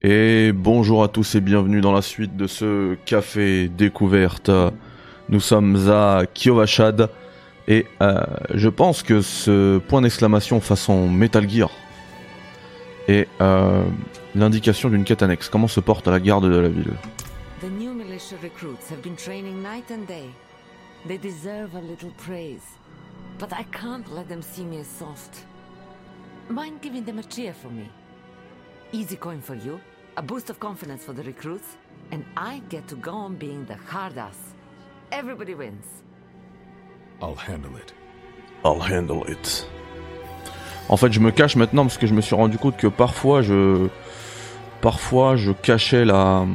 Et bonjour à tous et bienvenue dans la suite de ce café découverte. Nous sommes à Kiovashad et euh, je pense que ce point d'exclamation façon Metal Gear est euh, l'indication d'une quête annexe. Comment se porte la garde de la ville? The new militia recruits have been training night and day. They deserve a little praise. But I can't let them see me as soft. Mind giving them a cheer for me? Easy coin for you, a boost of confidence for the recruits, and I get to go on being the hard ass. Everybody wins. I'll handle it. I'll handle it. En fait, je me cache maintenant parce que je me suis rendu compte que parfois je. Parfois je cachais la.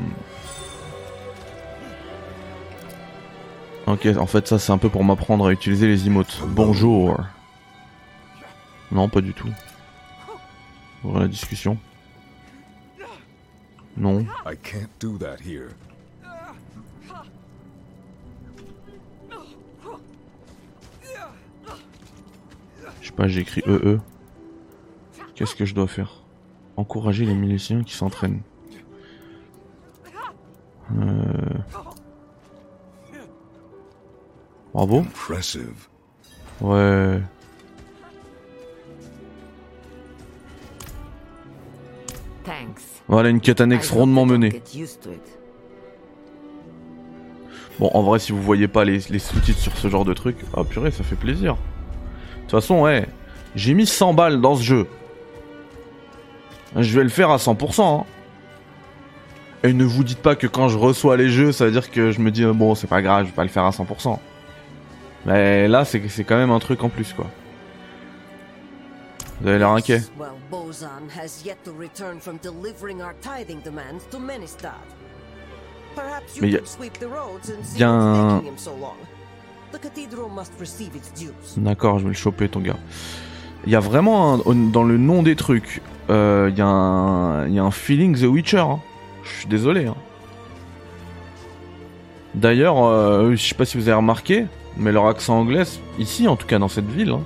Ok, en fait, ça c'est un peu pour m'apprendre à utiliser les emotes. Bonjour. Non, pas du tout. Voilà la discussion. Non. I can't do that here. Je sais pas, j'ai écrit EE. Qu'est-ce que je dois faire? Encourager les miliciens qui s'entraînent. Euh... Bravo. Impressive. Ouais. Thanks. Voilà une quête annexe rondement menée. Bon, en vrai, si vous voyez pas les, les sous-titres sur ce genre de truc, ah purée, ça fait plaisir. De toute façon, ouais, j'ai mis 100 balles dans ce jeu. Je vais le faire à 100%. Hein. Et ne vous dites pas que quand je reçois les jeux, ça veut dire que je me dis, bon, c'est pas grave, je vais pas le faire à 100%. Mais là, c'est c'est quand même un truc en plus, quoi. Vous avez l'air inquiet. Well, Bozan has yet to return from delivering our tithing demands to Menistad. Perhaps you Mais y a- could sweep the roads and see y a what's un- taking him so long. The cathedral must receive its dues. D'accord, je vais le choper, ton gars. Il y a vraiment, un- dans le nom des trucs, euh, il y, a un- il y a un feeling The Witcher. hein. Je suis désolé. hein. D'ailleurs, euh, je sais pas si vous avez remarqué, mais leur accent anglais, ici en tout cas dans cette ville, hein,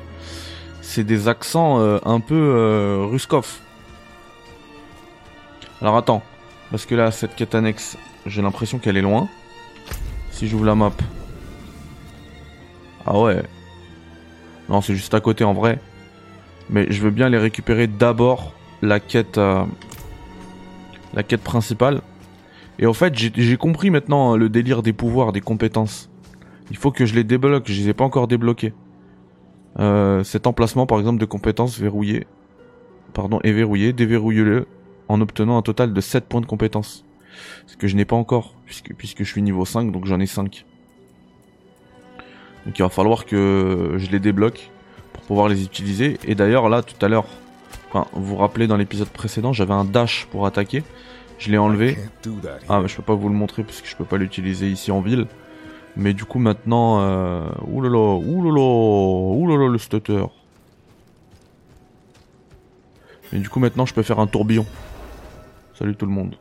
c'est des accents euh, un peu euh, Ruskov. Alors attends, parce que là, cette quête annexe, j'ai l'impression qu'elle est loin. Si j'ouvre la map. Ah ouais, non, c'est juste à côté en vrai. Mais je veux bien les récupérer d'abord la quête, euh, la quête principale. Et en fait, j'ai compris maintenant euh, le délire des pouvoirs, des compétences. Il faut que je les débloque. Je les ai pas encore débloqués. Euh, cet emplacement, par exemple, de compétences verrouillé, pardon, est verrouillé. Déverrouillez-le en obtenant un total de 7 points de compétences. Ce que je n'ai pas encore, puisque, puisque je suis niveau 5, donc j'en ai 5. Donc il va falloir que je les débloque pour pouvoir les utiliser. Et d'ailleurs là tout à l'heure, enfin vous vous rappelez dans l'épisode précédent, j'avais un dash pour attaquer. Je l'ai enlevé. Ah mais je peux pas vous le montrer parce que je peux pas l'utiliser ici en ville. Mais du coup maintenant, euh... oulala, oulala, oulala le stutter. Mais du coup maintenant je peux faire un tourbillon. Salut tout le monde.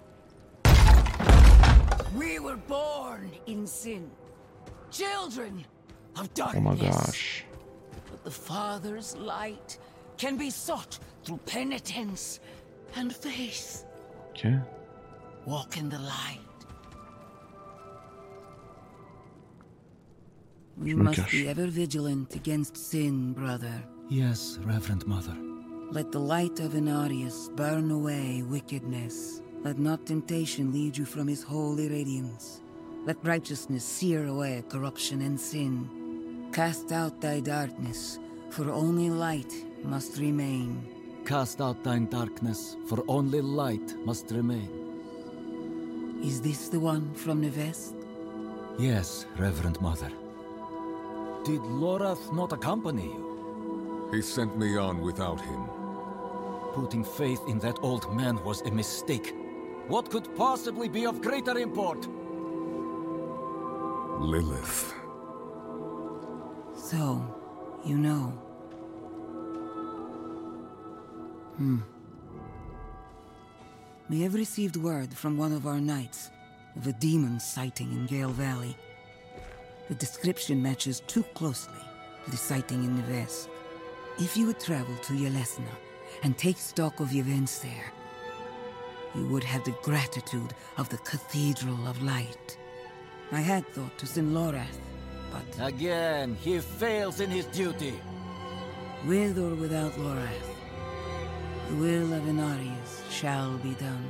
We were born in sin, children of Oh my gosh. But the Father's light can be sought through penitence and faith. Ok. Walk in the light. We must cache. be ever vigilant against sin, brother. Yes, Reverend Mother. Let the light of Inarius burn away wickedness. Let not temptation lead you from his holy radiance. Let righteousness sear away corruption and sin. Cast out thy darkness, for only light must remain. Cast out thine darkness, for only light must remain. Is this the one from Nevest? Yes, Reverend Mother. Did Lorath not accompany you? He sent me on without him. Putting faith in that old man was a mistake. What could possibly be of greater import? Lilith. So, you know. Hmm. We have received word from one of our knights of a demon sighting in Gale Valley. The description matches too closely to the sighting in Neves. If you would travel to Yelesna and take stock of events there, you would have the gratitude of the Cathedral of Light. I had thought to send Lorath, but Again, he fails in his duty. with or without Lorath, the will of Inarius shall be done.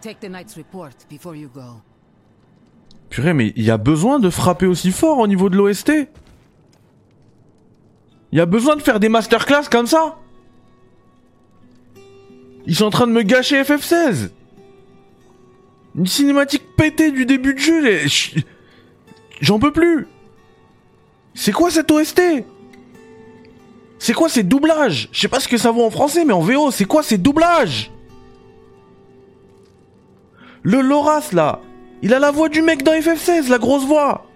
Take the knight's report before you go. Purée, mais il a besoin de frapper aussi fort au niveau de l'OST Il a besoin de faire des masterclass comme ça. Ils sont en train de me gâcher FF16 Une cinématique pétée du début de jeu, j'en peux plus. C'est quoi cette OST C'est quoi ces doublages? Je sais pas ce que ça vaut en français, mais en VO, c'est quoi ces doublages? Le Loras là il a la voix du mec dans FF16, la grosse voix.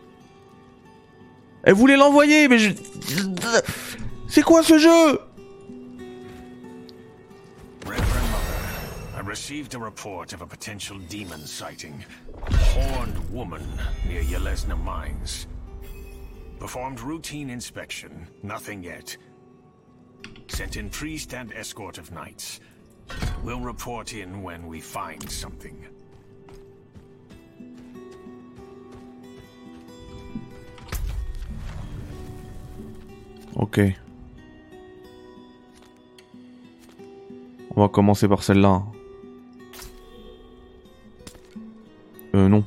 Elle voulait l'envoyer, mais je... C'est quoi ce jeu? Received a report of a potential demon sighting. Horned woman near Yelesna Mines. Performed routine inspection. Nothing yet. Sent in priest and escort of knights. We'll report in when we find something. Ok. On va commencer par celle-là. Euh, non.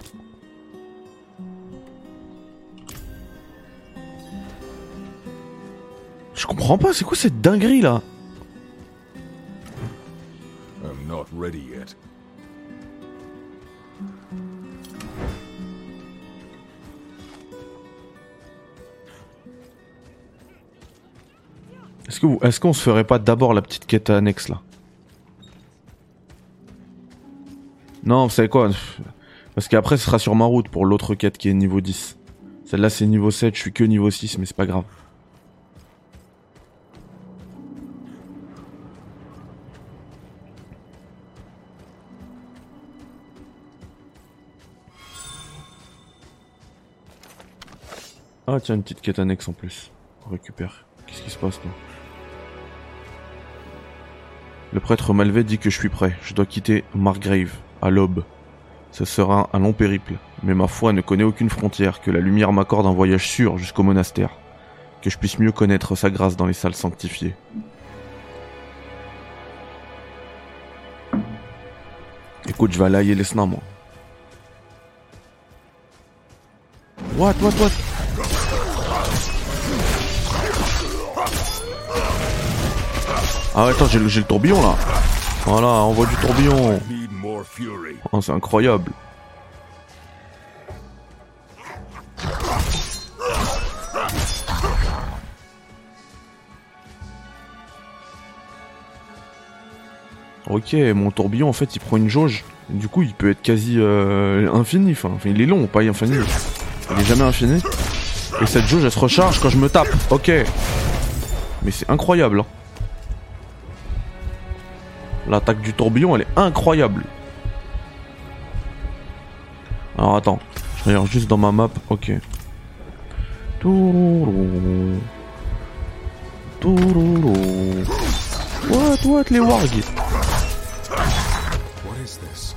Je comprends pas, c'est quoi cette dinguerie là? I'm not ready yet. Est-ce qu'on se ferait pas d'abord la petite quête annexe là? Non, vous savez quoi? Parce qu'après ce sera sur ma route pour l'autre quête qui est niveau 10. Celle-là c'est niveau 7, je suis que niveau 6 mais c'est pas grave. Ah tiens, une petite quête annexe en plus. On récupère. Qu'est-ce qui se passe là? Le prêtre Malvet dit que je suis prêt. Je dois quitter Margrave, à l'aube. Ce sera un long périple, mais ma foi ne connaît aucune frontière, que la lumière m'accorde un voyage sûr jusqu'au monastère. Que je puisse mieux connaître sa grâce dans les salles sanctifiées. Écoute, je vais aller à moi. What, what, what? Ah attends, j'ai le, tourbillon là. Voilà, envoie du tourbillon. Oh, c'est incroyable. Ok, mon tourbillon en fait il prend une jauge. Du coup il peut être quasi euh, infini. Enfin, il est long, pas infini. Il est jamais infini. Et cette jauge elle se recharge quand je me tape. Ok. Mais c'est incroyable. hein. L'attaque du tourbillon elle est incroyable. Alors attends, je regarde juste dans ma map, ok. Touroulou. Touroulou. What, what, les wargs What is this?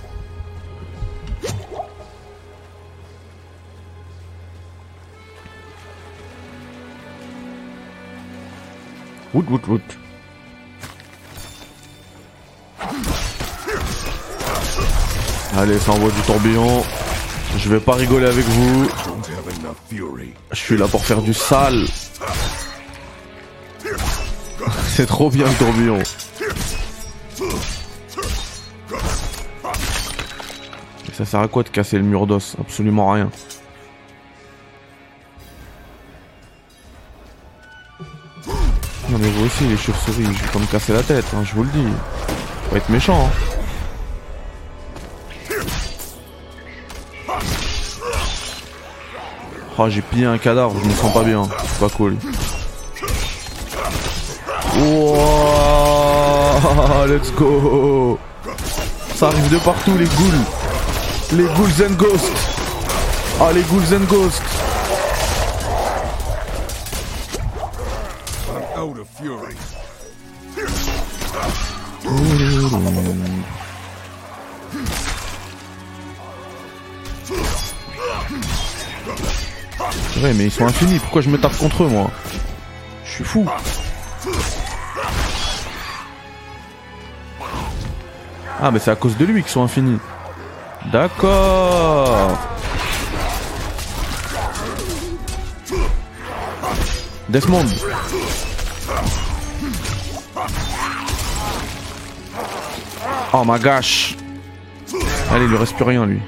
Allez, ça envoie du tourbillon. Je vais pas rigoler avec vous. Je suis là pour faire du sale. C'est trop bien le tourbillon. Et ça sert à quoi de casser le mur d'os? Absolument rien. Non mais vous aussi les chauves-souris, je vais pas me casser la tête, hein, je vous le dis. Faut être méchant. Hein. Oh j'ai pillé un cadavre, je me sens pas bien, c'est pas cool. Wouah, let's go. Ça arrive de partout les ghouls. Les ghouls and ghosts. Ah les ghouls and ghosts. I'm out of fury. Mais ils sont infinis. Pourquoi je me tape contre eux, moi? Je suis fou. Ah, mais c'est à cause de lui qu'ils sont infinis. D'accord. Desmond. Oh my gosh. Allez, il lui reste plus rien, lui.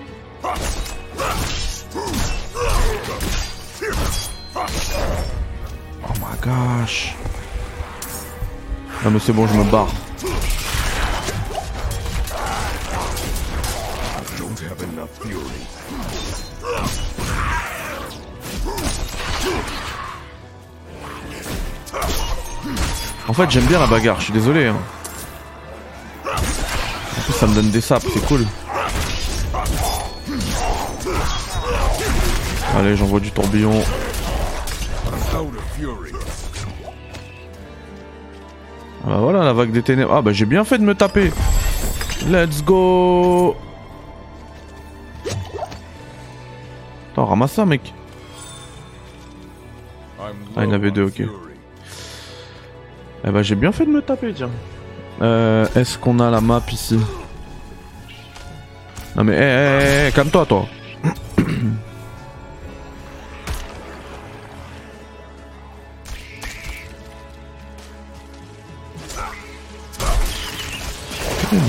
Ah mais c'est bon, je me barre. En fait, j'aime bien la bagarre, je suis désolé. Hein. En plus, ça me donne des sapes, c'est cool. Allez, j'envoie du tourbillon. Ah bah voilà, la vague des ténèbres. Ah bah j'ai bien fait de me taper. Let's go Attends, ramasse ça, mec. Ah, il y en avait deux, ok. Eh bah j'ai bien fait de me taper, tiens. Euh, est-ce qu'on a la map ici? Non mais, hé, hé, hé, calme-toi, toi.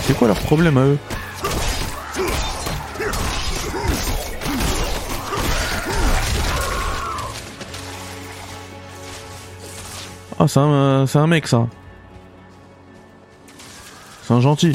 C'est quoi leur problème à eux Ah, c'est un, euh, c'est un mec, ça. C'est un gentil.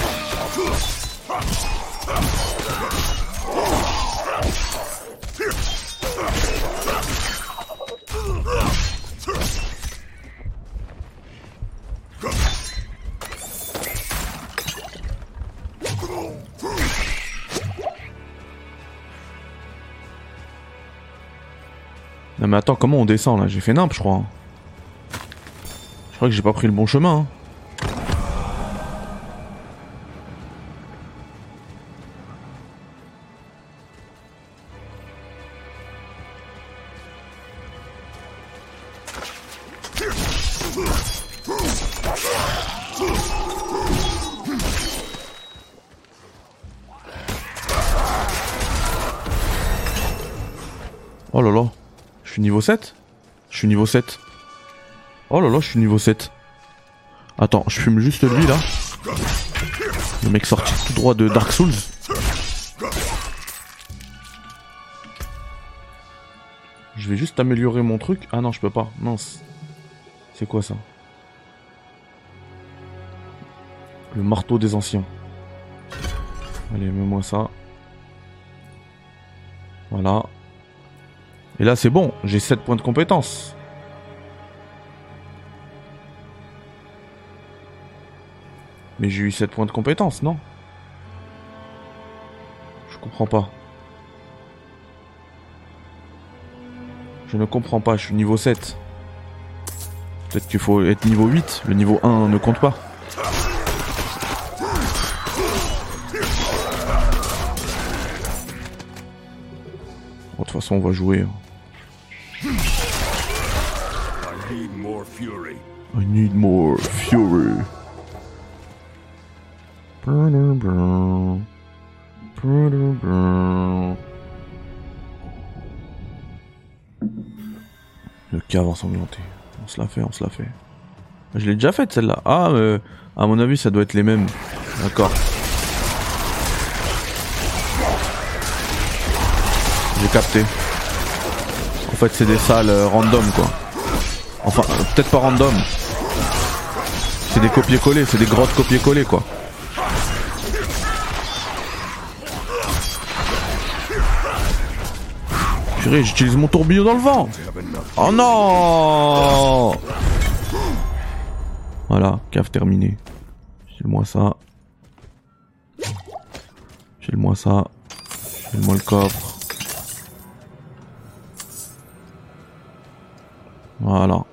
Non mais attends, comment on descend là? J'ai fait nimp, je crois. Je crois que j'ai pas pris le bon chemin. hein. 7 Je suis niveau 7. Oh là là, je suis niveau 7. Attends, je fume juste lui là. Le mec sorti tout droit de Dark Souls. Je vais juste améliorer mon truc. Ah non, je peux pas. Mince. C'est quoi ça? Le marteau des anciens. Allez, mets-moi ça. Voilà. Et là, c'est bon. J'ai 7 points de compétence. Mais j'ai eu 7 points de compétence, non? Je comprends pas. Je ne comprends pas, je suis niveau 7. Peut-être qu'il faut être niveau 8, le niveau 1 ne compte pas. De toute façon, on va jouer. I need more fury. Le cave ensanglanté. On se l'a fait, on se l'a fait. Je l'ai déjà faite celle-là. Ah, euh, à mon avis, ça doit être les mêmes. D'accord. J'ai capté. En fait, c'est des salles euh, random, quoi. Enfin, peut-être pas random. C'est des copier-coller, c'est des grottes copier-coller, quoi. J'utilise mon tourbillon dans le vent. Oh non Voilà, cave terminé. File-moi ça. File-moi ça. File-moi le coffre. Voilà.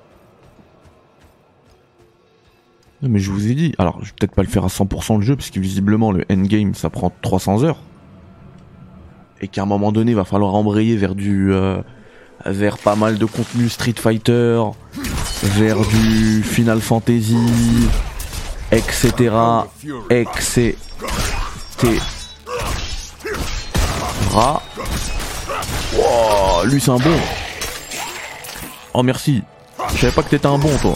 Non, mais je vous ai dit, alors je vais peut-être pas le faire à 100% le jeu, parce que visiblement le endgame ça prend 300 heures. Et qu'à un moment donné, il va falloir embrayer vers du. euh, vers pas mal de contenu Street Fighter, vers du Final Fantasy, etc. etc. Wow, lui c'est un bon. Oh merci. Je savais pas que t'étais un bon toi.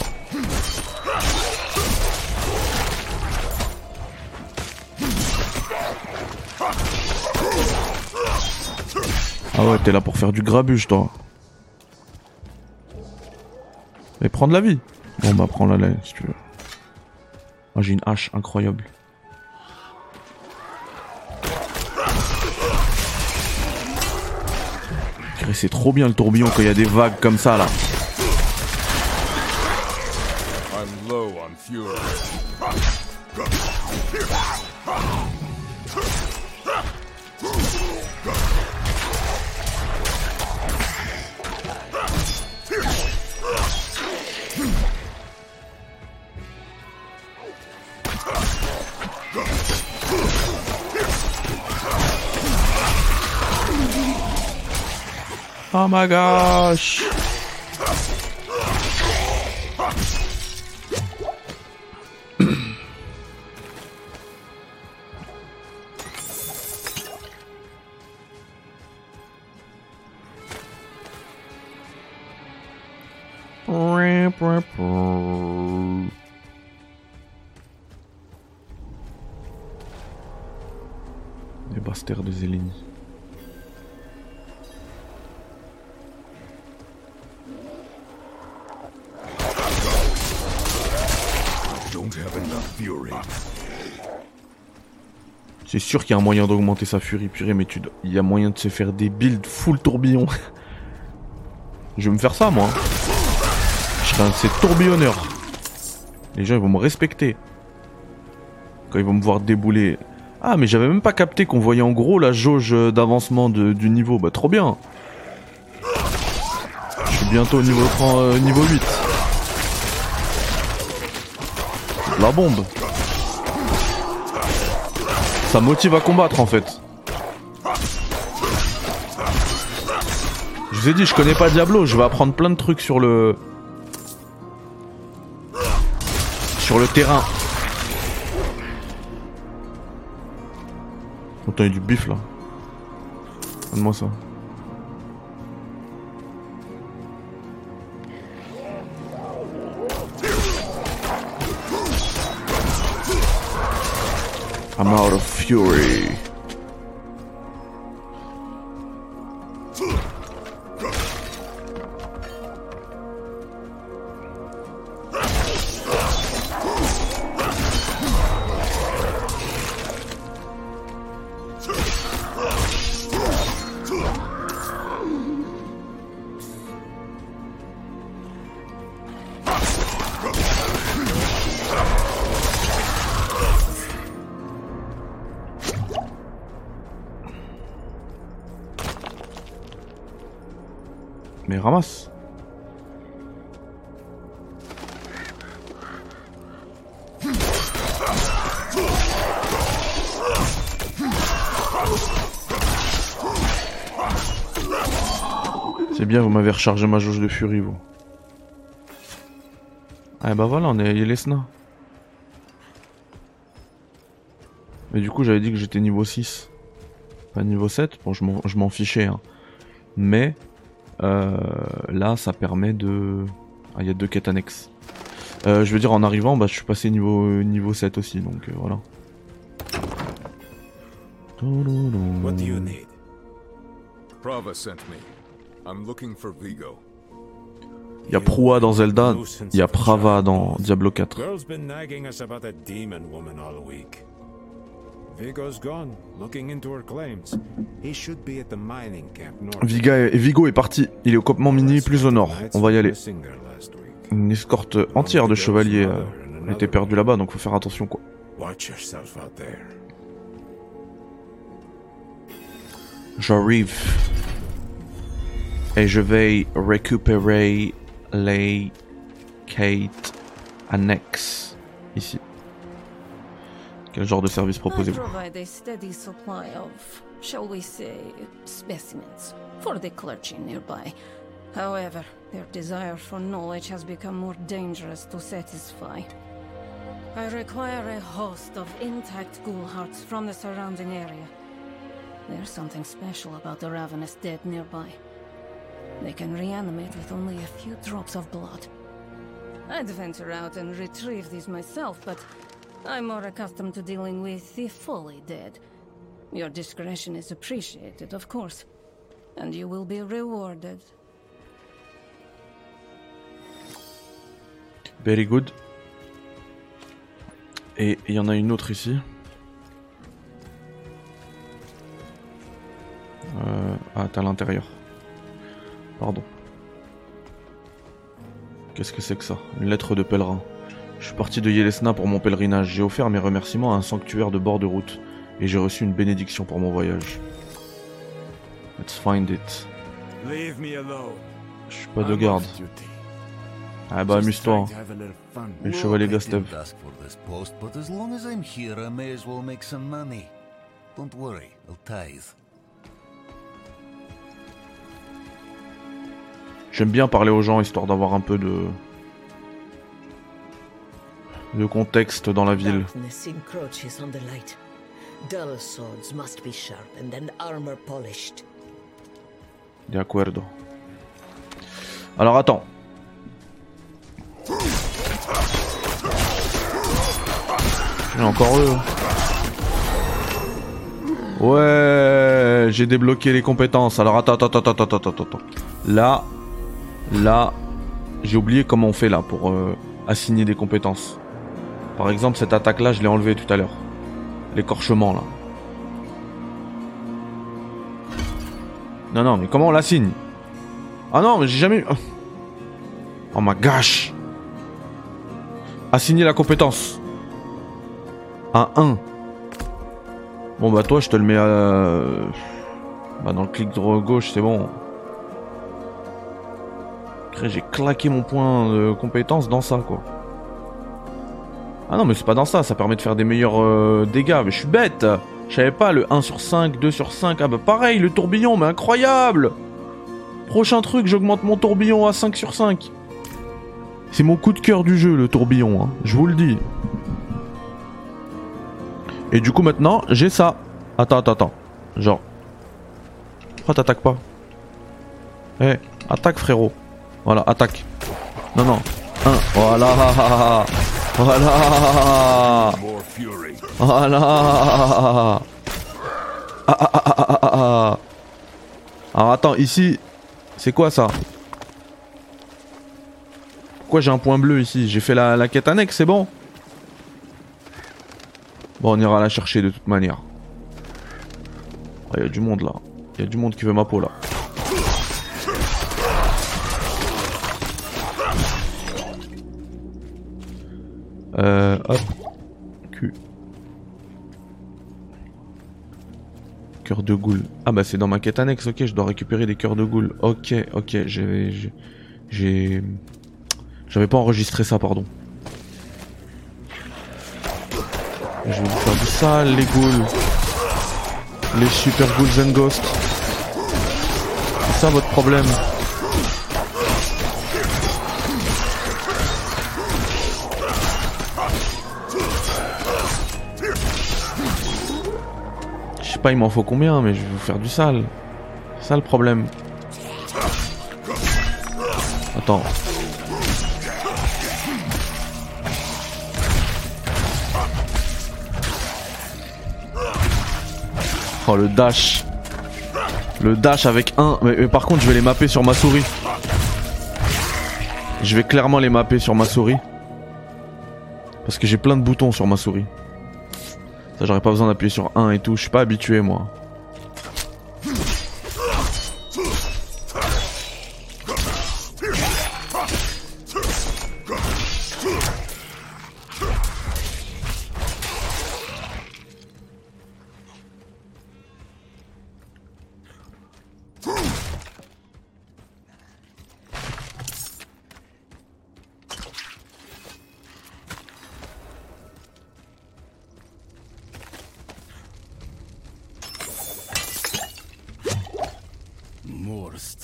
Ah ouais, t'es là pour faire du grabuge, toi. Mais prends de la vie. Bon, bah, prends la laine, si tu veux. Ah, j'ai une hache incroyable. C'est trop bien le tourbillon quand il y a des vagues comme ça, là. Oh my gosh. Les basters de Zélini. C'est sûr qu'il y a un moyen d'augmenter sa furie, purée, mais tu il y a moyen de se faire des builds full tourbillon. Je vais me faire ça, moi. Je serai un de ces. Les gens, ils vont me respecter. Quand ils vont me voir débouler. Ah, mais j'avais même pas capté qu'on voyait en gros la jauge d'avancement de- du niveau. Bah, trop bien. Je suis bientôt au niveau, 30, euh, niveau 8. La bombe. Ça motive à combattre en fait. Je vous ai dit, je connais pas Diablo, je vais apprendre plein de trucs sur le. sur le terrain. Attends, il y a du bif là. Donne-moi ça. I'm out of fury. Ramasse. C'est bien, vous m'avez rechargé ma jauge de furie, vous. Ah bah voilà, on est Yelesna. Mais du coup, j'avais dit que j'étais niveau 6. Pas niveau 7. Bon, je m'en- fichais. Hein. Mais là, ça permet de. Ah, il y a deux quêtes annexes. Euh, je veux dire, en arrivant, bah, je suis passé niveau, niveau 7 aussi, donc euh, voilà. What do you need? Prava sent me. I'm looking for Vigo. Il y a Proa dans Zelda, il y a Prava dans Diablo 4. Girl's been nagging us about a demon woman all week. Vigo's gone, looking into her claims. He should be at the mining camp north. Viga est- Vigo est parti, il est au campement minier plus au nord, on va y aller. Une escorte entière de chevaliers euh, était perdue là-bas, donc faut faire attention quoi. Watch yourself out there. J'arrive. Et je vais récupérer les quêtes annexes. ici. Quel genre de service proposez-vous provide a steady supply of, shall we say, specimens for the clergy nearby. However, their desire for knowledge has become more dangerous to satisfy. I require a host of intact ghoul hearts from the surrounding area. There's something special about the ravenous dead nearby. They can reanimate with only a few drops of blood. I'd venture out and retrieve these myself, but I'm more accustomed to dealing with the fully dead. Your discretion is appreciated, of course, and you will be rewarded. Very good. Et il y en a une autre ici. Euh, ah, t'es à l'intérieur. Pardon. Qu'est-ce que c'est que ça? Une lettre de pèlerin. Je suis parti de Yelesna pour mon pèlerinage. J'ai offert mes remerciements à un sanctuaire de bord de route. Et j'ai reçu une bénédiction pour mon voyage. Let's find it. Leave me alone. Je suis pas de garde. Ah bah amuse-toi. le chevalier Gastev. J'aime bien parler aux gens histoire d'avoir un peu de de contexte dans la ville. De acuerdo. Alors attends. J'ai encore eux. Ouais, j'ai débloqué les compétences. Alors attends, attends, attends, attends, attends, attends. Là, là, j'ai oublié comment on fait là pour euh, assigner des compétences. Par exemple, cette attaque-là, je l'ai enlevée tout à l'heure. L'écorchement là. Non, non, mais comment on l'assigne Ah non, mais j'ai jamais eu... Oh ma gosh Assigner la compétence. À 1. Bon bah toi, je te le mets à... Bah dans le clic droit gauche, c'est bon. J'ai claqué mon point de compétence dans ça, quoi. Ah non, mais c'est pas dans ça, ça permet de faire des meilleurs euh, dégâts. Mais je suis bête Je savais pas, le 1 sur 5, 2 sur 5. Ah bah pareil, le tourbillon, mais incroyable Prochain truc, j'augmente mon tourbillon à 5 sur 5. C'est mon coup de cœur du jeu, le tourbillon, hein. je vous le dis. Et du coup, maintenant, j'ai ça. Attends, attends, attends. Genre. Pourquoi t'attaques pas? Eh, attaque, frérot. Voilà, attaque. Non, non. 1. Voilà. Voilà. Voilà. Ah, ah, ah. Alors attends, ici, c'est quoi ça? Pourquoi j'ai un point bleu ici? J'ai fait la, la quête annexe, c'est bon? Bon, on ira la chercher de toute manière. Il y a du monde là. Il y a du monde qui veut ma peau là. Euh, hop. Q. Cœur de goule. Ah bah c'est dans ma quête annexe, ok, je dois récupérer des cœurs de goule. Ok, ok, j'ai... j'ai-. J'avais pas enregistré ça, pardon. Je vais vous faire du sale, les ghouls. Les super ghouls and ghosts. C'est ça votre problème? Pas, il m'en faut combien, mais je vais vous faire du sale. C'est ça le problème. Attends. Oh le dash. Le dash avec un. Mais, mais par contre, je vais les mapper sur ma souris. Je vais clairement les mapper sur ma souris. Parce que j'ai plein de boutons sur ma souris. J'aurais pas besoin d'appuyer sur 1 et tout. Je suis pas habitué, moi.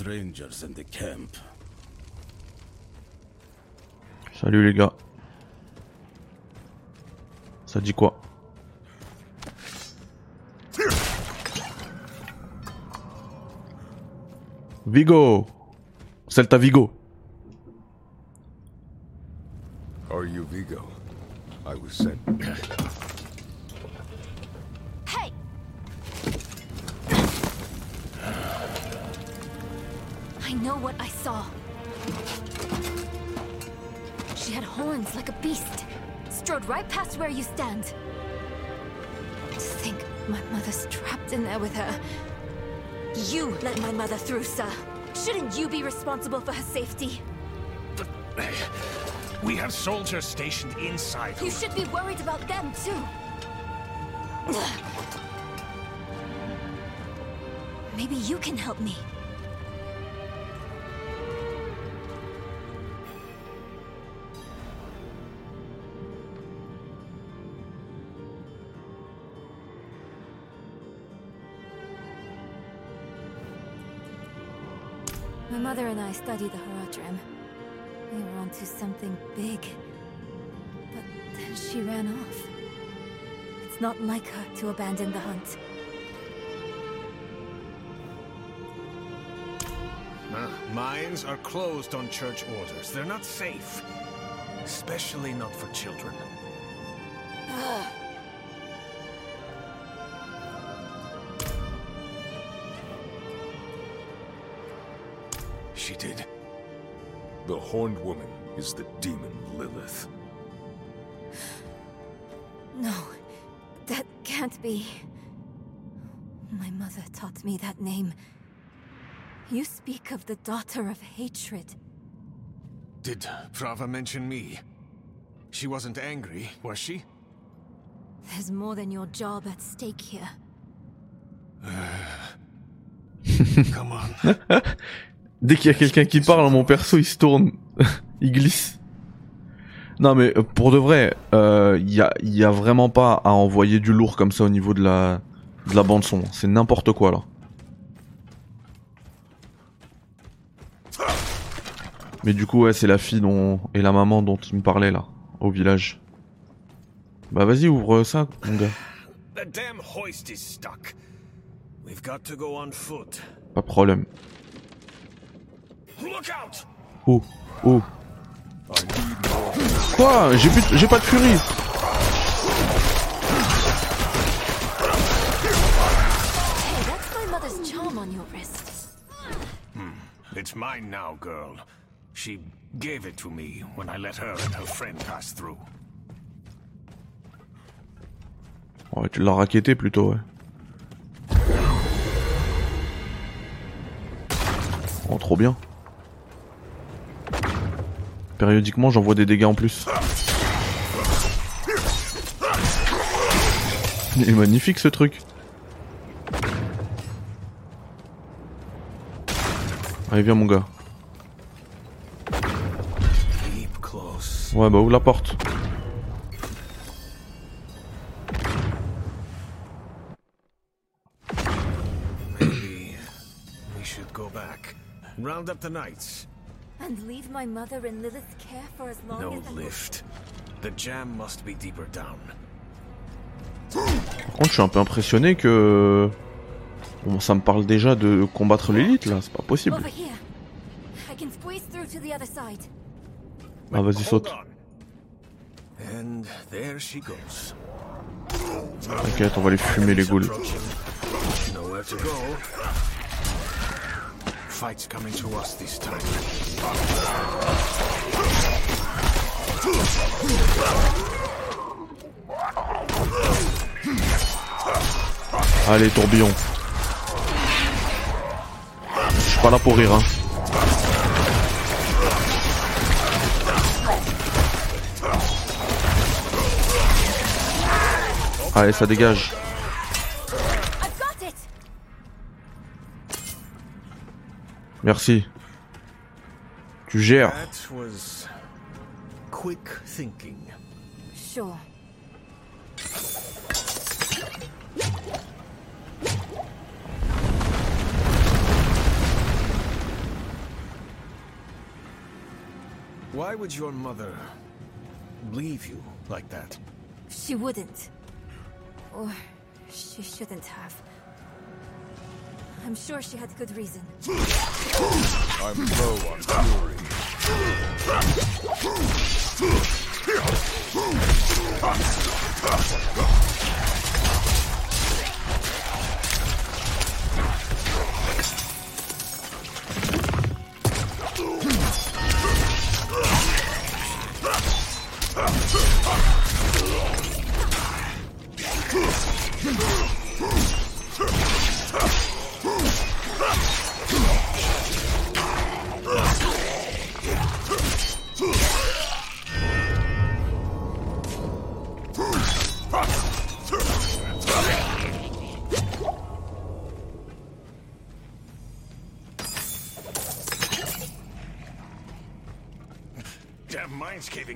Strangers in the camp. Salut les gars. Ça dit quoi? Vigo Celta Vigo Are you Vigo? I was sent. What I saw. She had horns like a beast. Strode right past where you stand. To think my mother's trapped in there with her. You let my mother through, sir. Shouldn't you be responsible for her safety? But We have soldiers stationed inside. You should be worried about them, too. Maybe you can help me. My mother and I studied the Horadrim. We were onto something big. But then she ran off. It's not like her to abandon the hunt. Uh, mines are closed on church orders. They're not safe. Especially not for children. She did. The Horned Woman is the demon Lilith. No, that can't be. My mother taught me that name. You speak of the daughter of hatred. Did Prava mention me? She wasn't angry, was she? There's more than your job at stake here. Come on. Dès qu'il y a quelqu'un qui parle, mon perso il se tourne, il glisse. Non mais euh, pour de vrai, euh, il y, a, y a vraiment pas à envoyer du lourd comme ça au niveau de la, de la bande son. C'est n'importe quoi là. Mais du coup ouais c'est la fille dont et la maman dont il me parlait là, au village. Bah vas-y ouvre ça mon gars. The damn hoist is stuck. We've got to go on foot. Pas de problème. Look out! Oh, oh. Quoi? J'ai plus, j'ai pas de furie. Hey, that's my mother's charm on your wrist. It's mine now, girl. She gave it to me when I let her and her friend pass through. Ouais, tu l'as raquetté plutôt, ouais. Oh, trop bien. Périodiquement, j'envoie des dégâts en plus. Il est magnifique ce truc. Allez, viens mon gars. Ouais, bah ouvre la porte. Round up the knights. And leave my mother in Lilith's care for as long No as I lift. The jam must be deeper down. Par contre, je suis un peu impressionné que. Bon, ça me parle déjà de combattre l'élite là, c'est pas possible. Ah, vas-y, saute. Hold on. And there she goes. T'inquiète, on va les fumer les ghouls. Approaching. Nowhere to go. Coming to us this time. Allez, tourbillon. Je suis pas là pour rire, hein. Allez, ça dégage. Merci. Tu gères. That was quick thinking. Sure. Why would your mother leave you like that? She wouldn't. Or she shouldn't have. I'm sure she had good reason. I'm low on fury.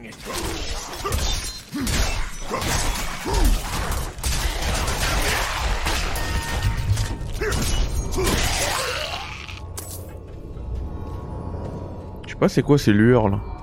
Je sais pas c'est quoi ces lueurs là.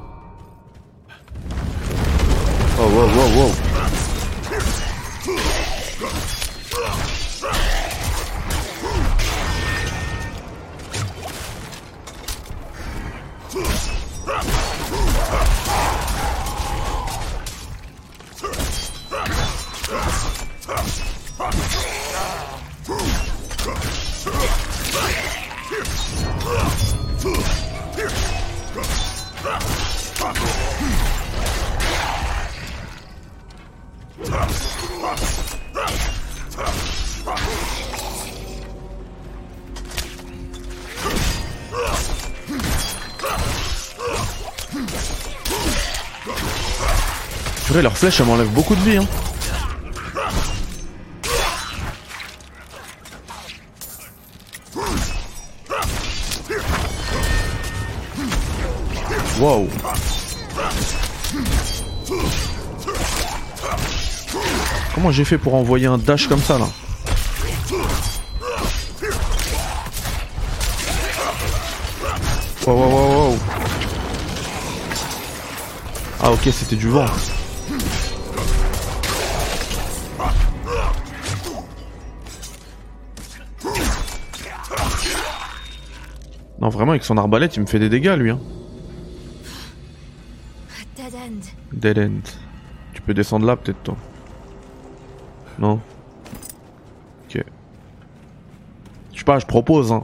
Flèche, elle m'enlève beaucoup de vie. Hein. Wow. Comment j'ai fait pour envoyer un dash comme ça là? Wow, wow, wow, wow. Ah ok, c'était du vent. Vraiment, avec son arbalète, il me fait des dégâts, lui. Hein. Dead end. Dead end. Tu peux descendre là, peut-être, toi. Non? Ok. Je sais pas, je propose, hein.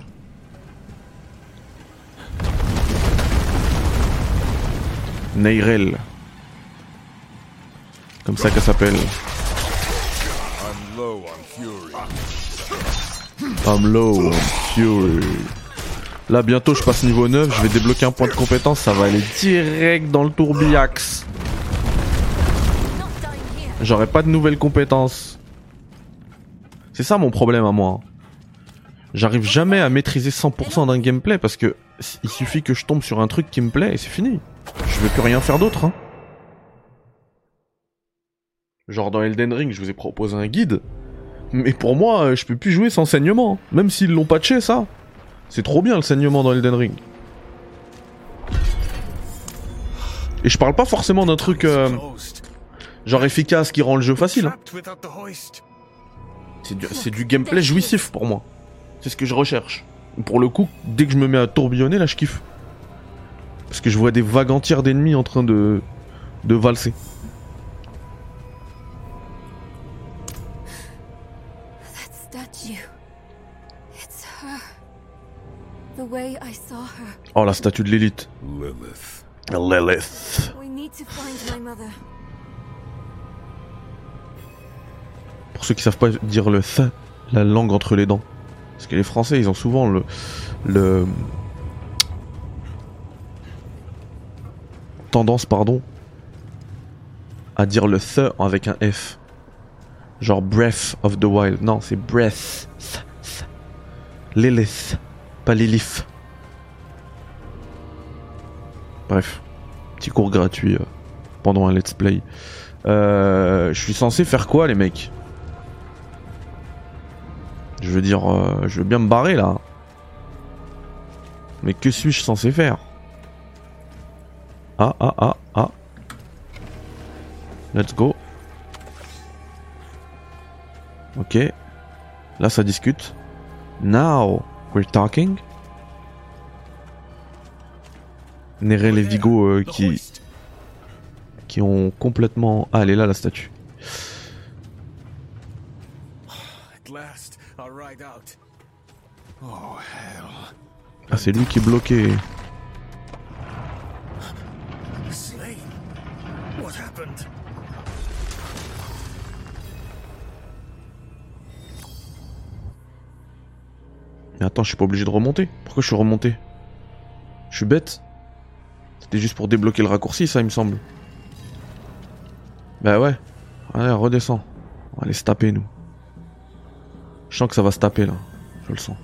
Neyrel. Comme ça qu'elle s'appelle. I'm low on fury. Là bientôt je passe niveau 9, je vais débloquer un point de compétence, ça va aller direct dans le tourbiax. J'aurai pas de nouvelles compétences. C'est ça mon problème à moi. J'arrive jamais à maîtriser 100% d'un gameplay parce que il suffit que je tombe sur un truc qui me plaît et c'est fini. Je vais plus rien faire d'autre. Hein. Genre dans Elden Ring, je vous ai proposé un guide. Mais pour moi, je peux plus jouer sans saignement. Même s'ils l'ont patché ça. C'est trop bien le saignement dans Elden Ring. Et je parle pas forcément d'un truc euh, genre efficace qui rend le jeu facile. hein. C'est du, du gameplay jouissif pour moi. C'est ce que je recherche. Pour le coup, dès que je me mets à tourbillonner, là je kiffe. Parce que je vois des vagues entières d'ennemis en train de, de valser. Oh la statue de. Lilith. Lilith. We need to find my mother. Pour ceux qui savent pas dire le th, la langue entre les dents. Parce que les Français, ils ont souvent le. le tendance, pardon, à dire le th avec un F. Genre Breath of the Wild. Non, c'est Breath. Th, th. Lilith. Pas Lilith. Bref. Petit cours gratuit euh, pendant un let's play. Euh, je suis censé faire quoi, les mecs? Je veux dire, euh, je veux bien me barrer là. Mais que suis-je censé faire? Ah, ah, ah, ah. Let's go. Ok. Là, ça discute. Now, we're talking? Néré les Vigo euh, qui qui ont complètement. Ah, elle est là la statue. Oh. Ah, c'est lui qui est bloqué. Mais attends, je suis pas obligé de remonter. Pourquoi je suis remonté? Je suis bête. C'était juste pour débloquer le raccourci, ça, il me semble. Bah ouais. Allez, redescends. On va se taper, nous. Je sens que ça va se taper, là. Je le sens.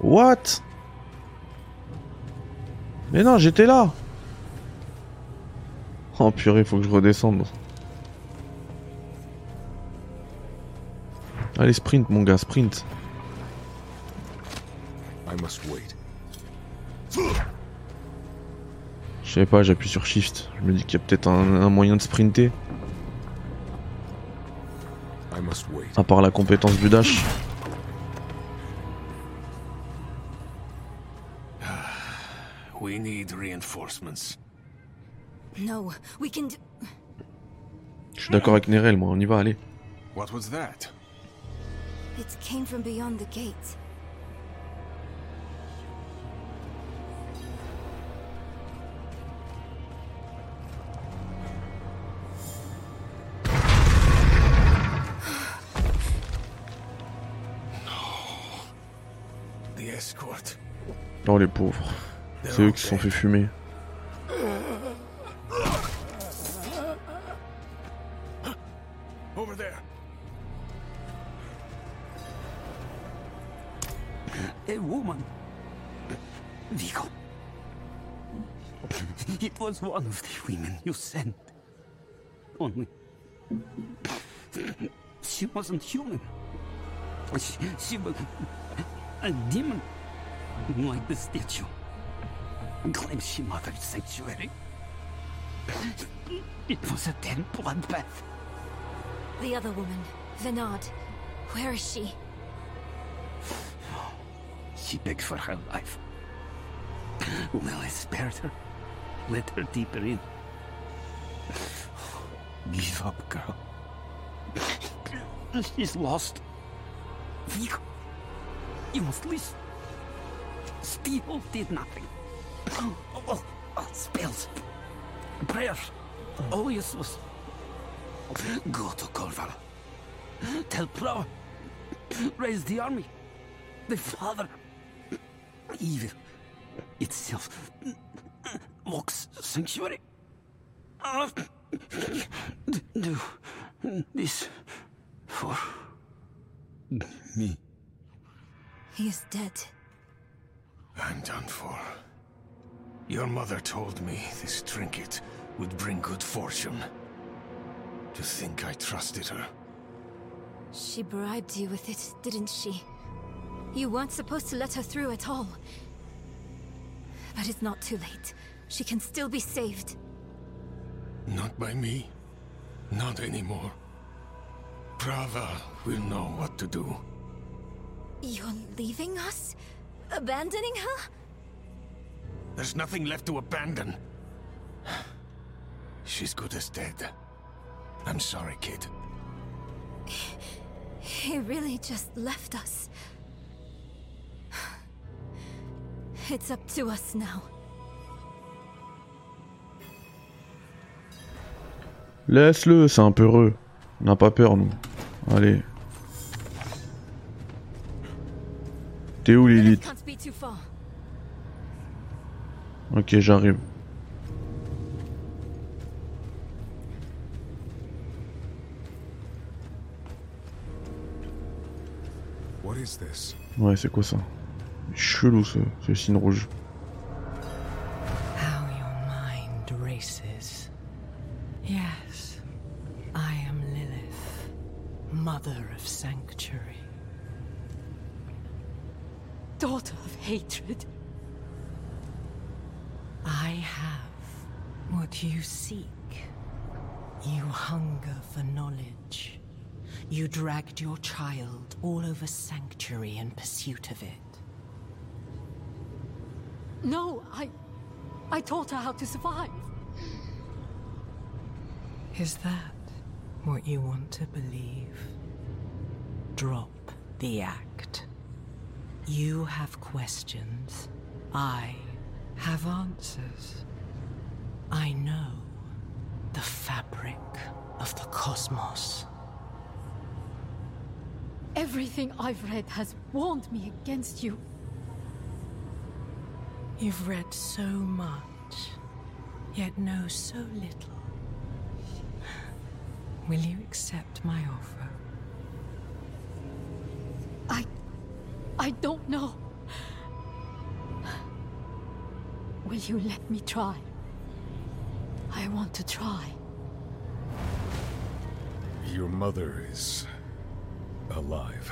What? Mais non, j'étais là Oh purée, faut que je redescende. Allez, sprint, mon gars, sprint. I must wait. Je sais pas, j'appuie sur Shift. Je me dis qu'il y a peut-être un, un moyen de sprinter. I must wait. À part la compétence du dash. We need reinforcements. No, we can do... Je suis d'accord avec Nerel, moi, on y va, allez. What was that? It came from beyond the gate. Oh les pauvres. C'est eux qui se sont fait fumer. Over there. A woman. Vigo. It was one of the women you sent. Only. She wasn't human. She, she was a demon. Like the statue. Claims she mothered sanctuary. It was a damn bloodbath. The other woman, Venard. Where is she? She begged for her life. Well, I spared her. Let her deeper in. Give up, girl. She's lost. You must listen. Steel did nothing. Oh, oh, spells, prayers, all useless. Go to Corval. Tell Pro. Raise the army. The father. Evil itself walks sanctuary. Uh, do this for me. He is dead. I'm done for. Your mother told me this trinket would bring good fortune. To think I trusted her. She bribed you with it, didn't she? You weren't supposed to let her through at all. But it's not too late. She can still be saved. Not by me. Not anymore. Prava will know what to do. You're leaving us? Abandoning her? There's nothing left to abandon. She's good as dead. I'm sorry, kid. He really just left us. It's up to us now. Laisse-le, c'est un peu heureux. On n'a pas peur, nous. Allez. T'es où, Lilith. Ok, j'arrive. What is this? Ouais, c'est quoi ça? Chelou, ce, ce signe rouge. You dragged your child all over Sanctuary in pursuit of it. No, I. I taught her how to survive. Is that what you want to believe? Drop the act. You have questions. I have answers. I know the fabric of the cosmos. Everything I've read has warned me against you. You've read so much, yet know so little. Will you accept my offer? I. I don't know. Will you let me try? I want to try. Your mother is alive.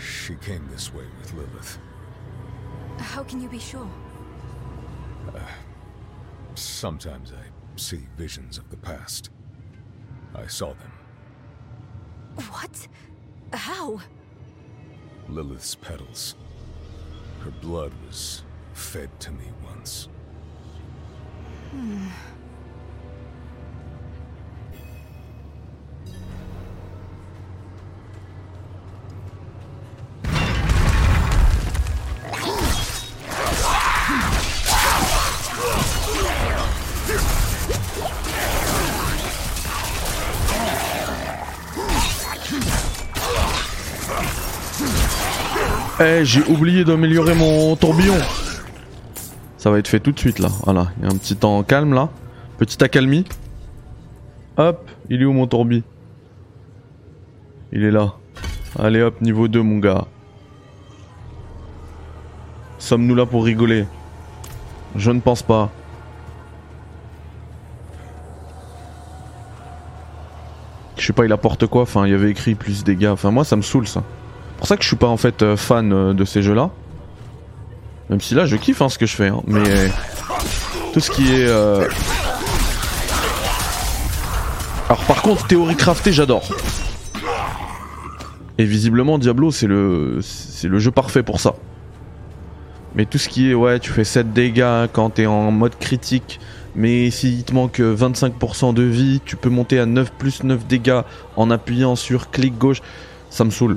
She came this way with Lilith. How can you be sure? Uh, sometimes I see visions of the past. I saw them. What? How? Lilith's petals. Her blood was fed to me once. Hmm. Eh, j'ai oublié d'améliorer mon tourbillon. Ça va être fait tout de suite là. Voilà, il y a un petit temps calme là. Petite accalmie. Hop, il est où mon tourbi? Il est là. Allez hop, niveau 2 mon gars. Sommes-nous là pour rigoler? Je ne pense pas. Je sais pas, il apporte quoi? Enfin, il y avait écrit plus dégâts. Enfin, moi, ça me saoule ça. Pour ça que je suis pas en fait euh, fan euh, de ces jeux-là. Même si là, je kiffe hein, ce que je fais. Hein. Mais tout ce qui est. Euh... Alors, par contre, théorie craftée, j'adore. Et visiblement, Diablo, c'est le, c'est le jeu parfait pour ça. Mais tout ce qui est, ouais, tu fais 7 dégâts quand t'es en mode critique, mais s'il te manque 25% de vie, tu peux monter à 9 plus 9 dégâts en appuyant sur clic gauche, ça me saoule.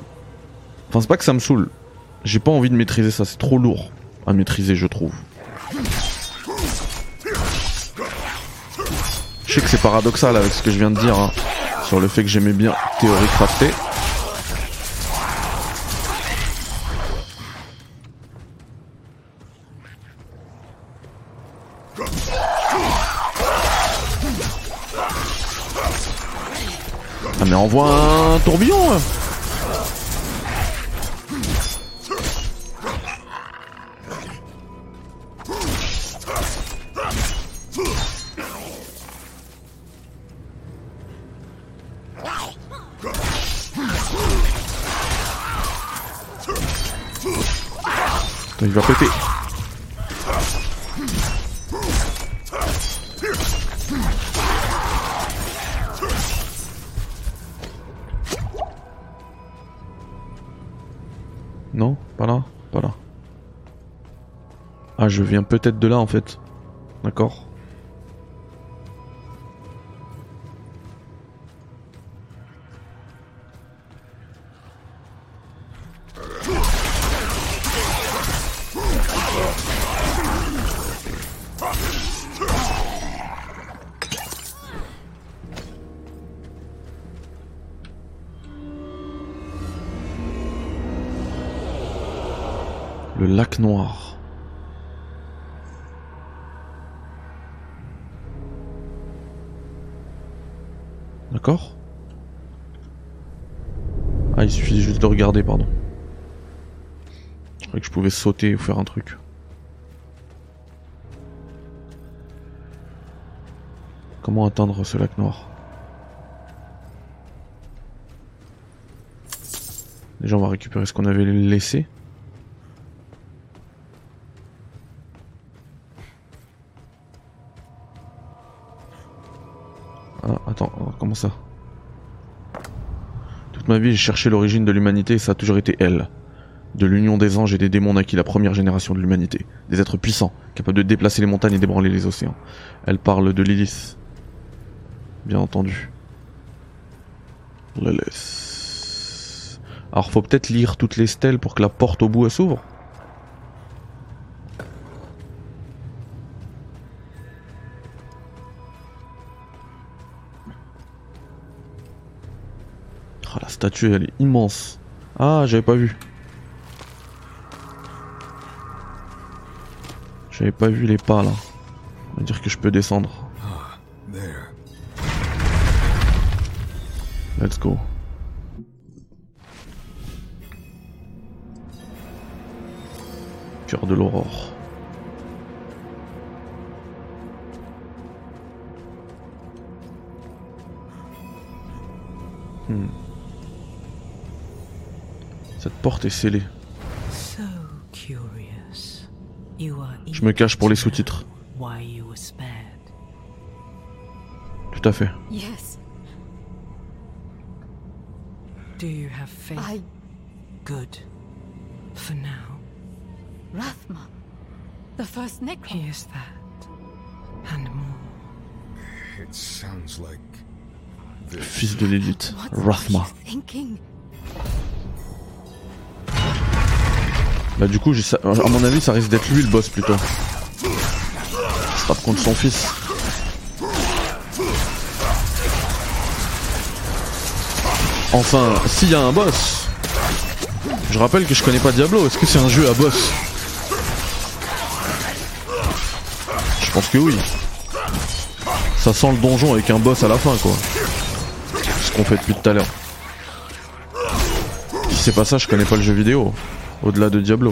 Enfin, c'est pas que ça me saoule. J'ai pas envie de maîtriser ça, c'est trop lourd à maîtriser, je trouve. Je sais que c'est paradoxal avec ce que je viens de dire, hein, sur le fait que j'aimais bien théorie craftée. Ah mais envoie un tourbillon hein. Ah, je viens peut-être de là en fait. D'accord. regarder, pardon. Je croyais que je pouvais sauter ou faire un truc. Comment atteindre ce lac noir? Déjà, on va récupérer ce qu'on avait laissé. Ah, attends, comment ça? Ma vie, j'ai cherché l'origine de l'humanité et ça a toujours été elle. De l'union des anges et des démons naquit la première génération de l'humanité. Des êtres puissants, capables de déplacer les montagnes et d'ébranler les océans. Elle parle de Lilith. Bien entendu. Lilith. Alors faut peut-être lire toutes les stèles pour que la porte au bout s'ouvre. Statue elle est immense. Ah, j'avais pas vu. J'avais pas vu les pas là. On va dire que je peux descendre. Let's go. Cœur de l'aurore. Hmm. Cette porte est scellée. So curious. You are Je me cache pour les sous-titres. why you were spared. Tout à fait. Yes, Do you have faith? I. Good. For now. Rathma. The first Necron. Here's that. And more. It sounds like. Le fils de l'élite, Rathma. Thinking? Bah du coup, à mon avis, ça risque d'être lui le boss plutôt. Se tape contre son fils. Enfin, s'il y a un boss. Je rappelle que je connais pas Diablo. Est-ce que c'est un jeu à boss? Je pense que oui. Ça sent le donjon avec un boss à la fin, quoi. Ce qu'on fait depuis tout à l'heure. Si c'est pas ça, je connais pas le jeu vidéo. Au-delà de Diablo.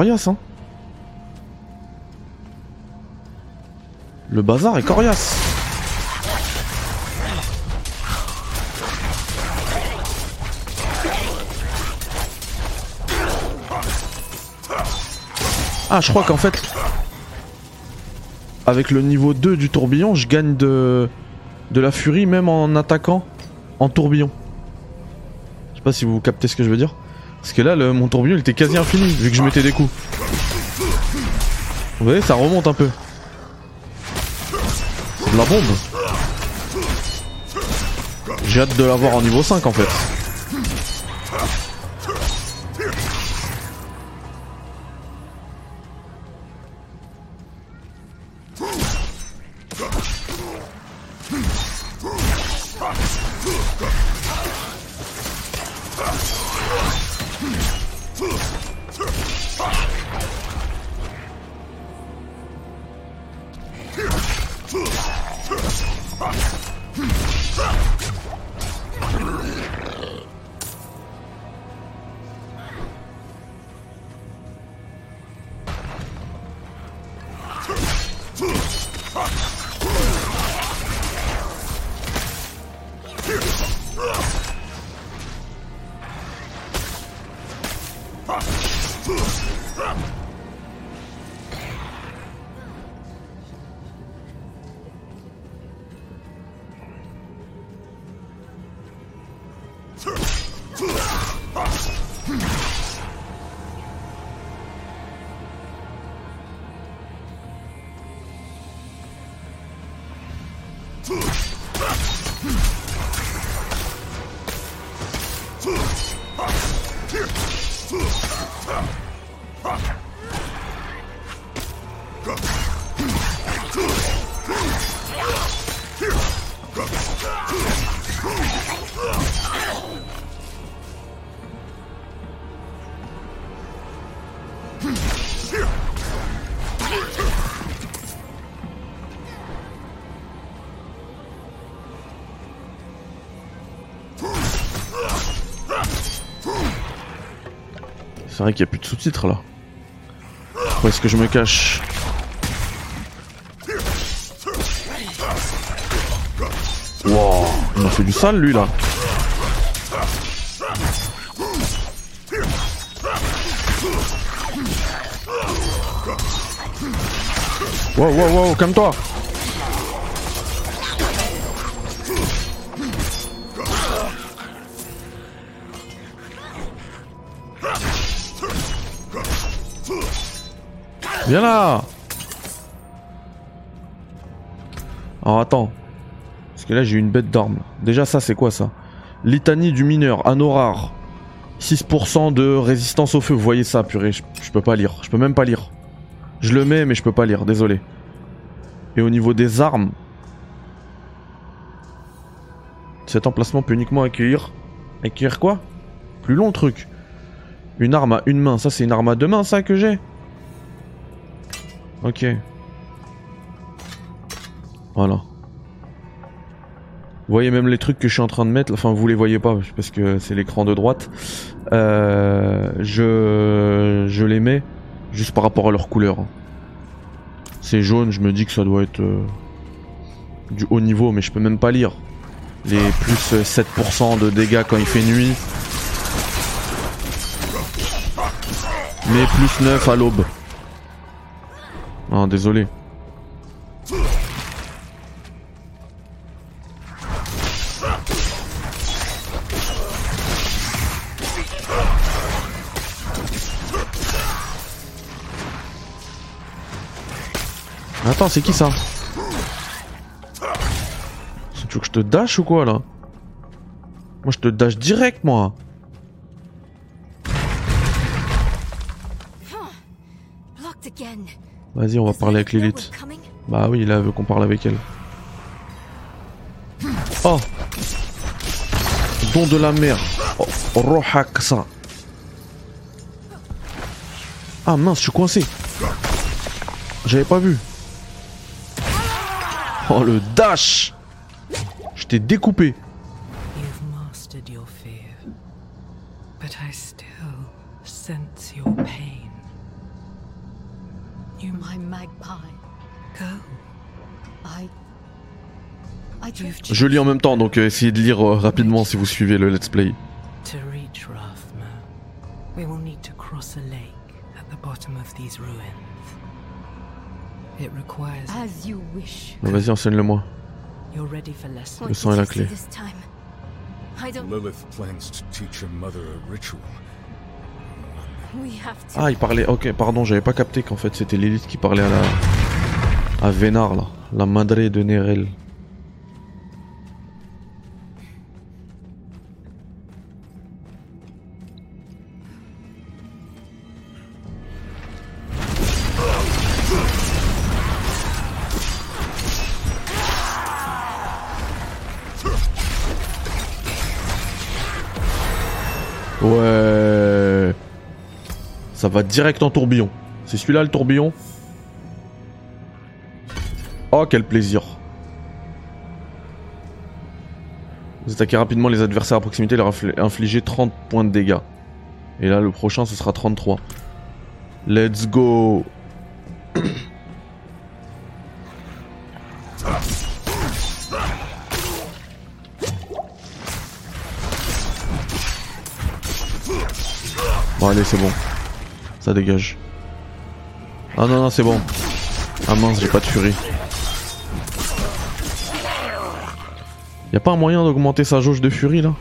Hein. Le bazar est coriace. Ah, je crois qu'en fait, avec le niveau 2 du tourbillon, je gagne de, de la furie même en attaquant en tourbillon. Je sais pas si vous captez ce que je veux dire. Parce que là, le, mon tourbillon il était quasi infini vu que je mettais des coups. Vous voyez, ça remonte un peu. C'est de la bombe. J'ai hâte de l'avoir en niveau 5 en fait. C'est vrai qu'il n'y a plus de sous-titres là. Où est-ce que je me cache Wow, il m'a fait du sale lui là. Wow, wow, wow, calme-toi. Viens là Alors attends. Parce que là j'ai une bête d'armes. Déjà ça c'est quoi ça? Litanie du mineur, anneau rare. 6% de résistance au feu, vous voyez ça purée, je, peux pas lire. Je peux même pas lire. Je le mets mais je peux pas lire, désolé. Et au niveau des armes... Cet emplacement peut uniquement accueillir... Accueillir quoi? Plus long truc. Une arme à une main, ça c'est une arme à deux mains ça que j'ai Ok. Voilà. Vous voyez même les trucs que je suis en train de mettre, enfin vous les voyez pas parce que c'est l'écran de droite. Euh, je, les mets juste par rapport à leur couleur. C'est jaune, je me dis que ça doit être euh, du haut niveau, mais je peux même pas lire. Les plus 7% de dégâts quand il fait nuit. Mais plus 9 à l'aube. Ah, désolé. Attends, c'est qui ça? Tu veux que je te dash ou quoi là? Moi je te dash direct moi. Vas-y, on va parler avec l'élite. Bah oui, là, elle veut qu'on parle avec elle. Oh Don de la mer. Oh, Rohaxa. Ah mince, je suis coincé. J'avais pas vu. Oh le dash Je t'ai découpé. Je lis en même temps, donc euh, essayez de lire euh, rapidement si vous suivez le let's play. Vas-y, enseigne-le-moi. Le sang est la clé. Lilith. Ah, il parlait. Ok, pardon, j'avais pas capté qu'en fait c'était l'élite qui parlait à la. à Vénard là. La madre de Nerel. Va direct en tourbillon. C'est celui-là le tourbillon? Oh, quel plaisir. Vous attaquez rapidement les adversaires à proximité, leur infli- infligez 30 points de dégâts. Et là, le prochain, ce sera 33. Let's go Bon, allez, c'est bon. Ça dégage. Ah non, non, c'est bon. Ah mince, j'ai pas de furie. Y a pas un moyen d'augmenter sa jauge de furie là?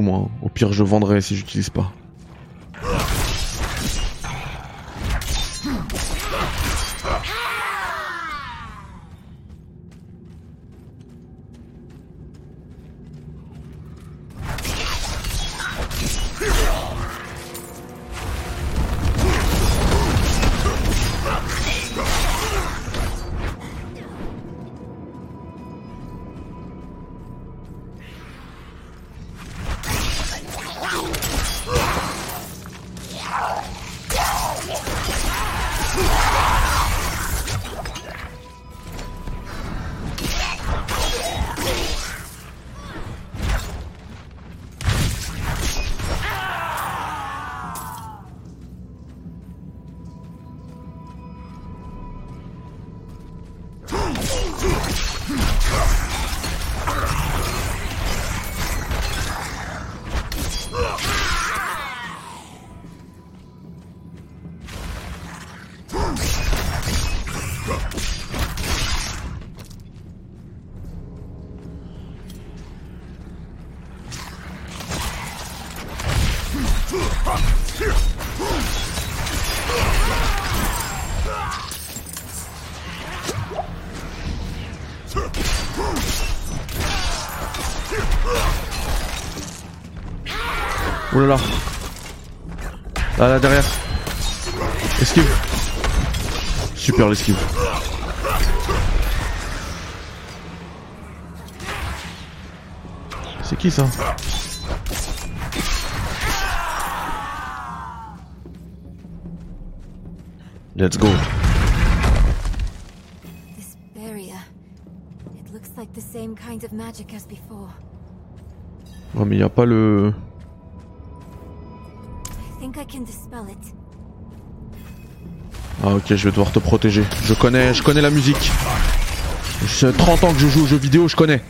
Moi. Au pire, je vendrai si j'utilise pas. Là là. Là, là, derrière. Esquive. Super l'esquive. C'est qui ça? Let's go. This barrier. It looks like the same kind of magic as before. Ouais mais y a pas le... Ah ok je vais devoir te protéger. Je connais, je connais la musique. J'ai 30 ans que je joue aux jeux vidéo, je connais.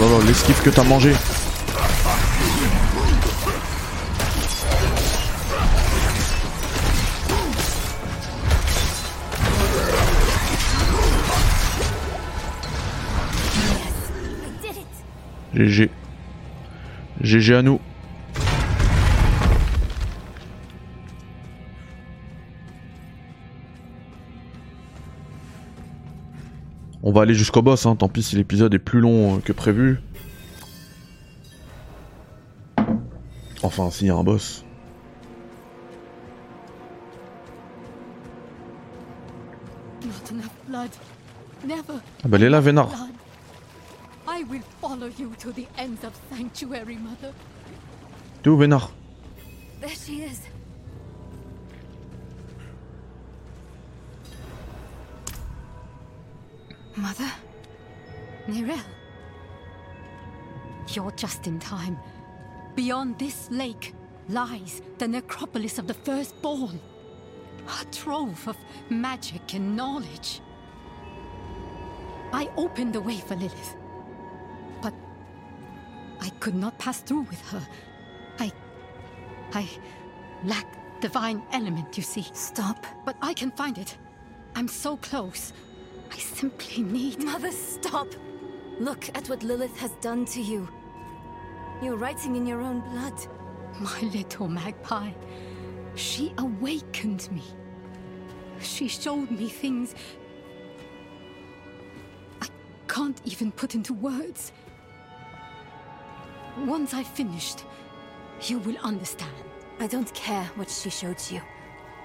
Là là, l'esquive que t'as mangé. GG. GG à nous. Va aller jusqu'au boss, hein. tant pis si l'épisode est plus long que prévu. Enfin, s'il y a un boss. Ah bah elle est là, Vénard. blood. I will follow you to the ends of Sanctuary, Mother. T'es où, Vénard? Mother? Nirel? You're just in time. Beyond this lake lies the necropolis of the firstborn. A trove of magic and knowledge. I opened the way for Lilith. But I could not pass through with her. I. I lack divine element, you see. Stop. But I can find it. I'm so close. I simply need. Mother, stop! Look at what Lilith has done to you. You're writing in your own blood. My little magpie. She awakened me. She showed me things I can't even put into words. Once I've finished, you will understand. I don't care what she showed you.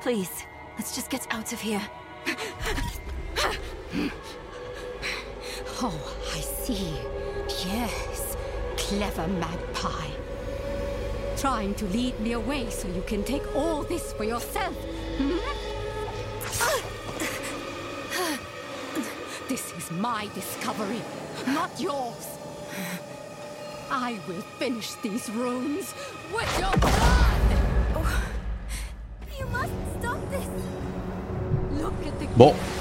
Please, let's just get out of here. Oh, I see. Yes, clever magpie. Trying to lead me away so you can take all this for yourself. hmm? This is my discovery, not yours. I will finish these runes with your blood. You must stop this. Look at the Bon.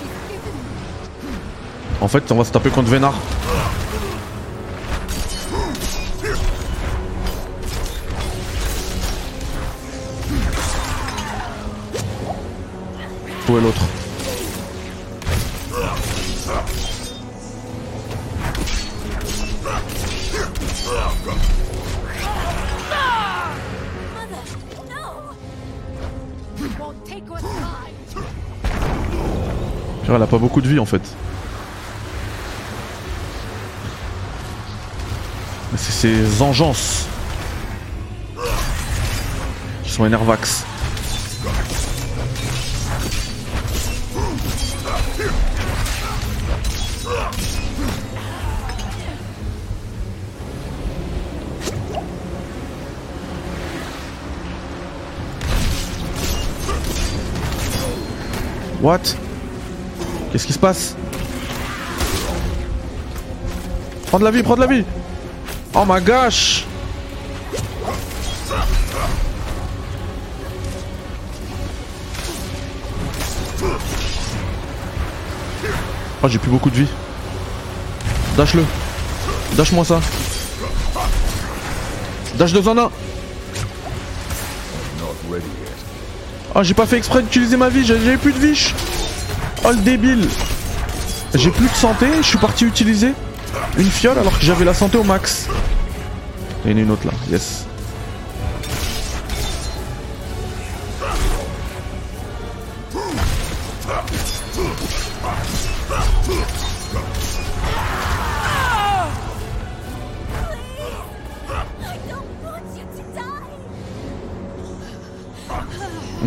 En fait, on va se taper contre Vénard. Où est l'autre? Elle a pas beaucoup de vie en fait. Mais C'est ces qui sont énervax. What? Qu'est-ce qui se passe? Prends de la vie, prends de la vie Oh my gosh Oh, j'ai plus beaucoup de vie. Dash-le. Dash-moi ça. Dash 2 en 1. Ah, j'ai pas fait exprès d'utiliser ma vie, j'avais plus de vie. Oh, le débile. J'ai plus de santé, je suis parti utiliser une fiole alors que j'avais la santé au max. Il y en a une autre là, yes.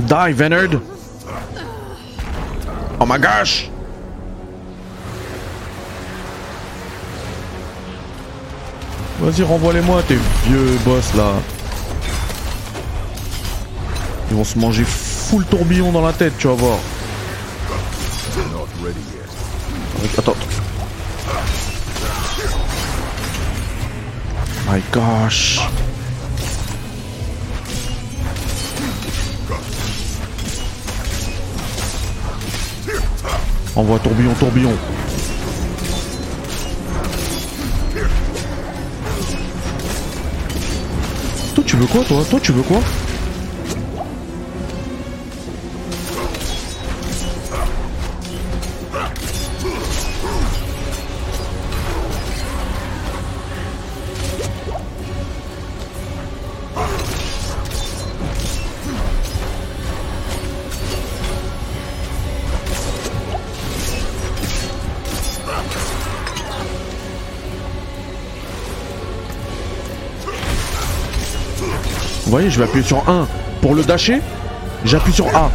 Die, Venard! Oh my gosh! Vas-y, renvoie-les-moi, tes vieux boss là. Ils vont se manger full tourbillon dans la tête, tu vas voir. Attends. My gosh. Envoie tourbillon, tourbillon. Tu veux quoi toi? Toi tu veux quoi? Je vais appuyer sur 1 pour le dasher. J'appuie sur A.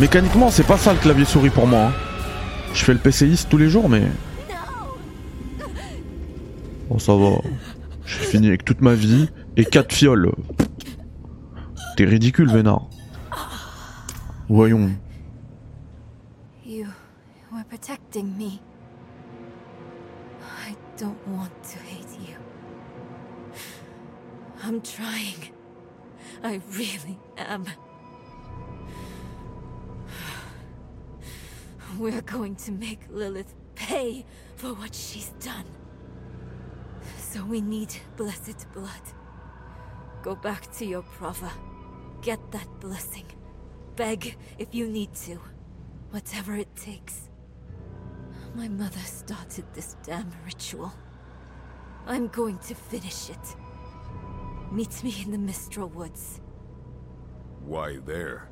Mécaniquement, c'est pas ça le clavier souris pour moi. hein. Je fais le PCiste tous les jours, mais. Bon, ça va. J'ai fini avec toute ma vie et 4 fioles. T'es ridicule, Vénard. Voyons. You were protecting. I'm trying. I really am. We're going to make Lilith pay for what she's done. So we need blessed blood. Go back to your Prava. Get that blessing. Beg if you need to. Whatever it takes. My mother started this damn ritual. I'm going to finish it. Meet me in the Mistral Woods. Why there?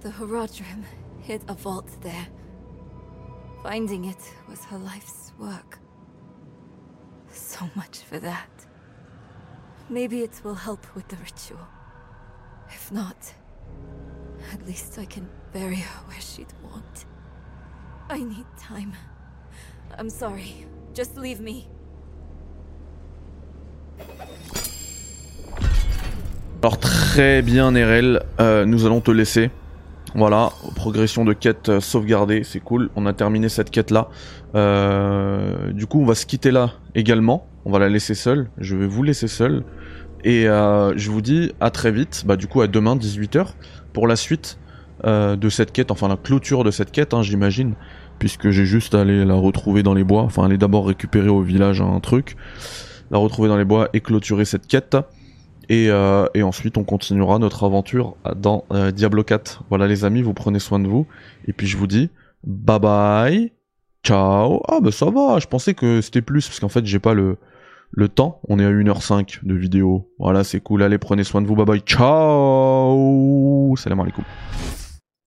The Horodrim hid a vault there. Finding it was her life's work. So much for that. Maybe it will help with the ritual. If not, at least I can bury her where she'd want. I need time. I'm sorry. Just leave me. Alors très bien RL, euh, nous allons te laisser. Voilà, progression de quête euh, sauvegardée, c'est cool. On a terminé cette quête là. Euh, du coup, on va se quitter là également. On va la laisser seule. Je vais vous laisser seule. Et je vous dis à très vite. Bah du coup à demain 18h pour la suite de cette quête, enfin la clôture de cette quête, hein, j'imagine, puisque j'ai juste à aller la retrouver dans les bois. Enfin aller d'abord récupérer au village un truc, la retrouver dans les bois et clôturer cette quête. Et, euh, et ensuite, on continuera notre aventure dans euh, Diablo 4. Voilà les amis, vous prenez soin de vous. Et puis je vous dis bye bye, ciao. Ah bah ça va, je pensais que c'était plus, parce qu'en fait j'ai pas le, le temps. On est à 1h05 de vidéo. Voilà, c'est cool. Allez, prenez soin de vous, bye bye, ciao. Salam alaikum.